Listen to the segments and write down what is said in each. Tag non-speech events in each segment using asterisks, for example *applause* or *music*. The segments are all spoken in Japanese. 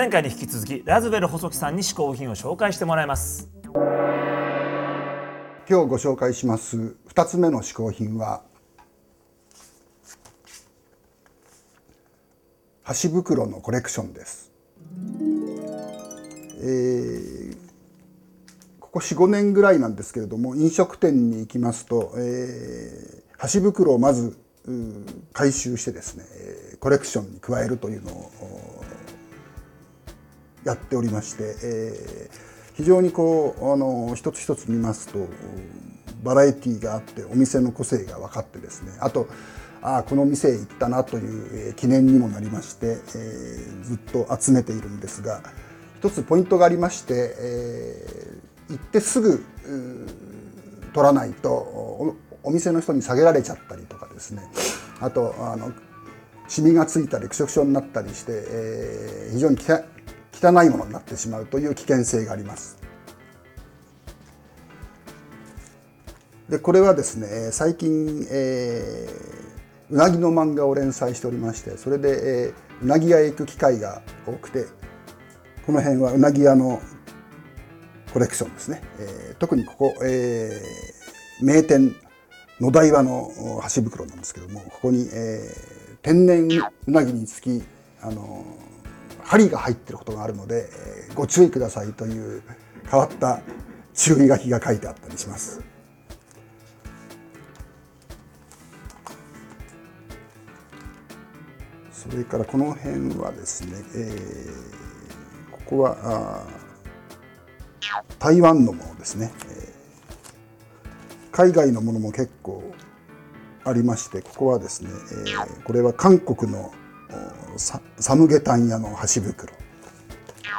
前回に引き続きラズベル細木さんに試行品を紹介してもらいます。今日ご紹介します2つ目の試行品は箸袋のコレクションです、えーここ45年ぐらいなんですけれども飲食店に行きますと、えー箸袋をまず回収してですねコレクションに加えるというのをやっておりまして、えー非常にこうあの一つ一つ見ますとバラエティーがあってお店の個性が分かってですねあとあこの店へ行ったなという、えー記念にもなりまして、えーずっと集めているんですが一つポイントがありまして、えー行ってすぐ取らないとおお店の人に下げられちゃったりとかですねあとあのシミがついたりくしょくしょになったりして、えー非常にき汚いものになってしまうという危険性があります。でこれはですね最近、えーうなぎの漫画を連載しておりましてそれで、えーうなぎ屋へ行く機会が多くてこの辺はうなぎ屋のコレクションですね、えー特にここ、えー名店野台場の箸袋なんですけどもここに、えー天然うなぎにつきあの針が入ってることがあるので、えーご注意くださいという変わった注意書きが書いてあったりします。それからこの辺はですね、えーここはあ台湾のものですね、えー海外のものも結構ありましてここはですね、えーこれは韓国のサムゲタン屋の箸袋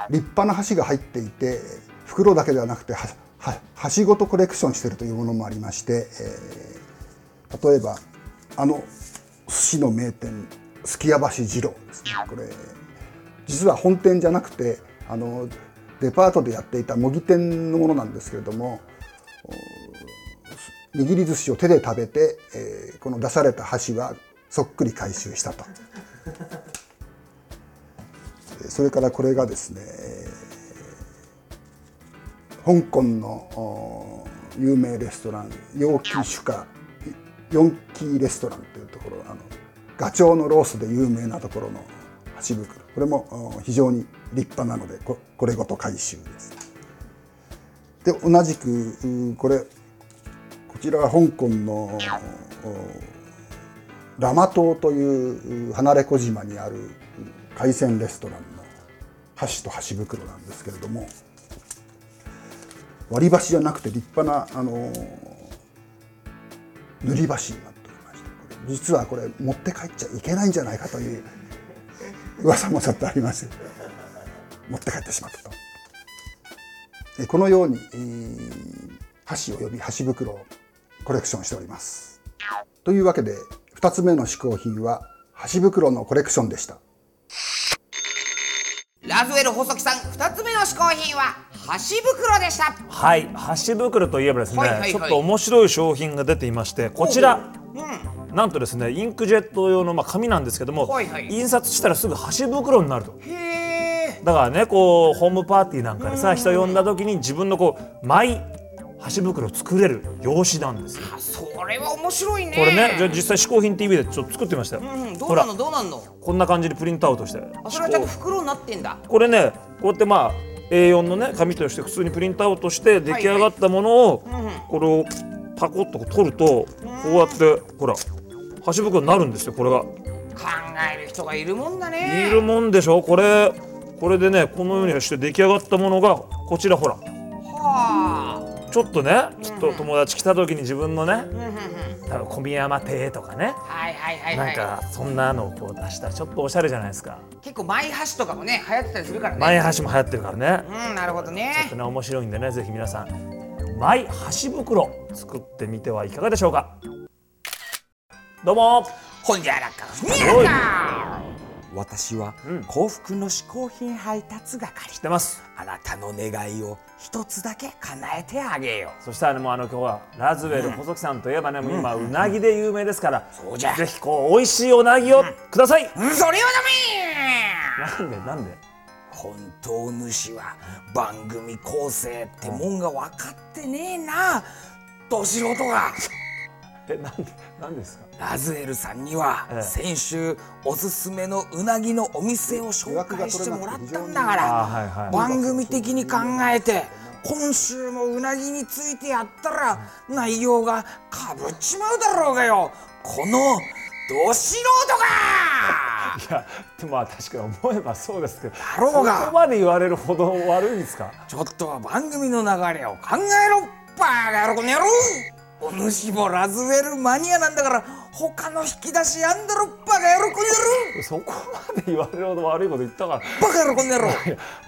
立派な箸が入っていて袋だけではなくて箸ごとコレクションしているというものもありまして、えー例えばあの寿司の名店すき家橋二郎ですねこれ実は本店じゃなくてあのデパートでやっていた模擬店のものなんですけれども握り寿司を手で食べて、えーこの出された箸はそっくり回収したと。*laughs* それからこれがですね、香港の有名レストラン陽気酒家ヨンキーレストランというところあのガチョウのロースで有名なところの箸袋これも非常に立派なのでここれごと回収です。で同じくこれこちらは香港のラマ島という離れ小島にある海鮮レストランの箸と箸袋なんですけれども割り箸じゃなくて立派なあの塗り箸になっておりまして実はこれ持って帰っちゃいけないんじゃないかという噂もちょっとあります持って帰ってしまったと。このように、箸および箸袋をコレクションしております。というわけで2つ目の試行品は箸袋のコレクションでした。ラズウェル細木さん2つ目の試行品は箸袋でした。はい箸袋といえばですね、はいはいはい。ちょっと面白い商品が出ていましてこちら。なんとですねインクジェット用のまあ紙なんですけども、はいはい。印刷したらすぐ箸袋になると。だからねこうホームパーティーなんかでさ人呼んだ時に自分のこうマイ箸袋を作れる用紙なんですよ。それは面白いね。これねじゃあ実際試行品 TV でちょっと作ってみましたよ、うんどうなのどうなんの？こんな感じでプリントアウトして。あそれはちゃんと袋になってんだ。これねこうやってまあ A4 のね紙として普通にプリントアウトして出来上がったものをこれをパコッと取るとこうやってほら箸袋になるんですよこれが。考える人がいるもんだね。いるもんでしょ？これこれでねこのようにして出来上がったものがこちらほら。はちょっとねちょっと友達来た時に自分のね多分小宮山亭とかね。あはいはいはいはい。なんかそんなのをこう出したらちょっとおしゃれじゃないですか。結構マイ箸とかもね流行ってたりするからね。前箸も流行ってるからね。うんなるほどね。ちょっとね面白いんでねぜひ皆さんマイ箸袋作ってみてはいかがでしょうか。どうも。ほんじゃらかふにゃか私は幸福の嗜好品配達係。知ってます。あなたの願いを一つだけ叶えてあげよそしたらねもうあの今日はラズウェル細木さんといえばねもう今うなぎで有名ですからそうじゃ。ぜひこう美味しいおなぎをください。ううん。それはダメなんでなんで？本当主は番組構成ってもんが分かってねえな。ど素人がえなんでなんですか？ラズエルさんにはええ。先週おすすめのうなぎのお店を紹介してもらったんだかあら番組的に考えて今週もうなぎについてやったら内容がかぶっちまうだろうがよ。このど素人が！*laughs* いやでもまあ確かに思えばそうですけどろうが。そこまで言われるほど悪いんですか？ちょっとは番組の流れを考えろバカ野郎この野郎お主もラズウェルマニアなんだから他の引き出しあんだろバカ野郎この野郎そこまで言われるほど悪いこと言ったから。バカ野郎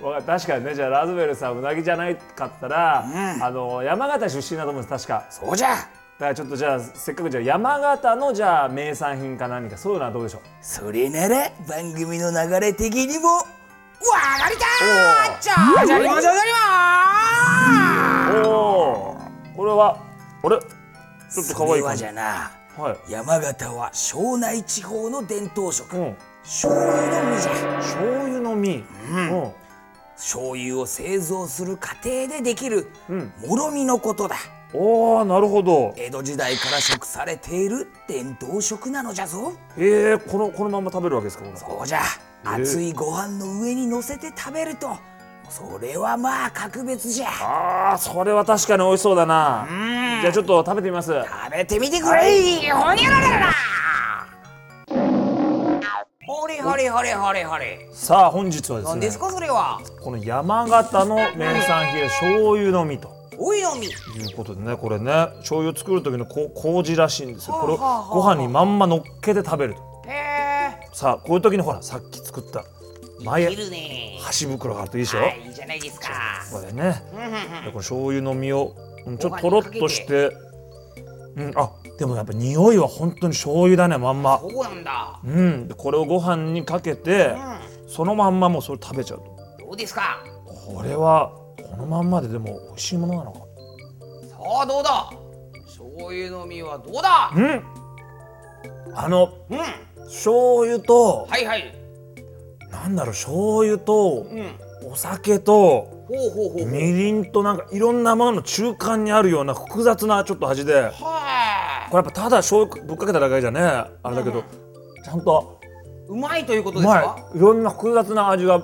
この確かにねじゃあラズベルさんうなぎじゃないかったら、あの山形出身だと思うんです確か。そうじゃ。だからちょっとじゃあせっかくじゃあ山形のじゃあ名産品か何かそういうのはどうでしょう？それなら番組の流れ的にもわかりたじゃあじゃりまじゃりまおおこれはあれちょっと可愛いは感じ。じゃなはい。山形は庄内地方の伝統食、うん。醤油の実じゃ。醤油の実。うん、醤油を製造する過程でできるん。もろみのことだ。おおなるほど。江戸時代から食されている伝統食なのじゃぞ。えー、このこのまま食べるわけですかそうじゃ。熱いご飯の上に乗せて食べると。それはまあ格別じゃ。あーそれは確かに美味しそうだなじゃあちょっと食べてみます。食べてみてくれ。ほにゃららら。ほれほれほれほれほれさあ本日はですね何ですかそれは？この山形の名産品醤油の実と。おいのみ。いうことでねこれね醤油を作る時のこ麹らしいんですよ。これをご飯にまんま乗っけて食べると。へえ。さあこういう時にほらさっき作った前箸袋があるといいでしょ、はいいいじゃないですか。これねでこの醤油の実をうんちょっととろっとして。うんあでもやっぱ匂いは本当に醤油だねまんま。そうなんだ。うんでこれをご飯にかけてそのまんまもうそれ食べちゃうと。どうですか？これはこのまんまででも美味しいものなのか？さあどうだ？醤油の実はどうだ？うん。あのうん。醤油とはいはい。なんだろう醤油とうんお酒とみりんとなんかいろんなものの中間にあるような複雑なちょっと味ではこれやっぱただ醤油ぶっかけただけじゃねあれだけどちゃんとい。うまいということうですか？まいいろんな複雑な味が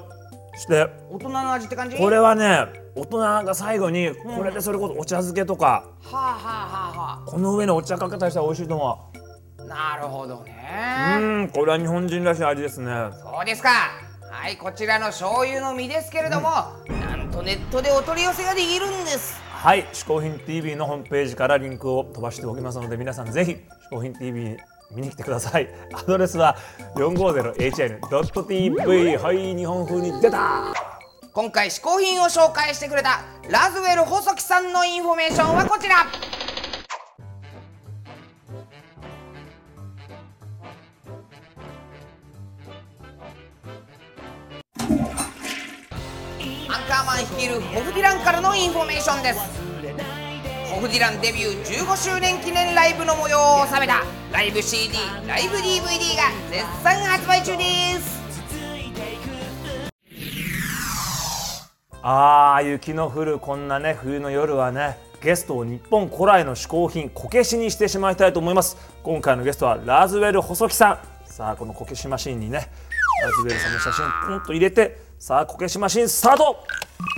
して大人の味って感じ？これはね大人が最後にこれでそれこそお茶漬けとかはあはあはあはこの上にお茶かけたりしたら美味しいと思あ。なるほどうね。うんこれは日本人らしい味ですねそうですか。はい、こちらの醤油の実ですけれども、なんとネットでお取り寄せができるんです。はい「嗜好品 TV」のホームページからリンクを飛ばしておきますので皆さんぜひ「嗜好品 TV」見に来てください *laughs* アドレスは 450hn.tv はい日本風に出た今回嗜好品を紹介してくれたラズウェル細木さんのインフォメーションはこちら。カーマン率いるホフディランからのインフォメーションです。ホフディランデビュー15周年記念ライブの模様を収めたライブ CD ライブ DVD が絶賛発売中です。あー雪の降るこんなね冬の夜はねゲストを日本古来の嗜好品こけしにしてしまいたいと思います。今回のゲストはラズウェル細木さん。さあこのこけしマシーンにねラズウェルさんの写真をポンと入れてさあこけしマシンスタート。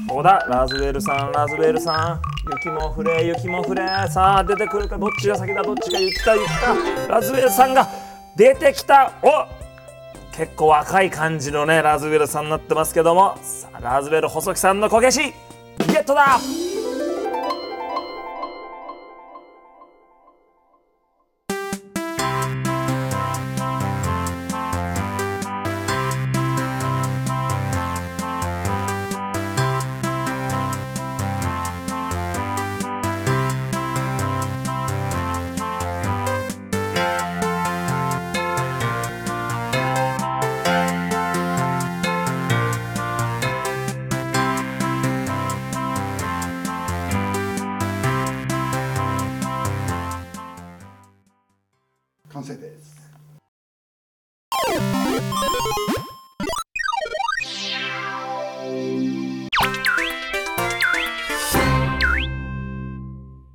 小田ラズベルさんラズベルさん。雪も降れ雪も降れ。さあ出てくるかどっちが先だどっちが雪か雪か。ラズベルさんが出てきた。お結構若い感じのねラズベルさんになってますけども。さあラズベル細木さんのこけしゲットだ。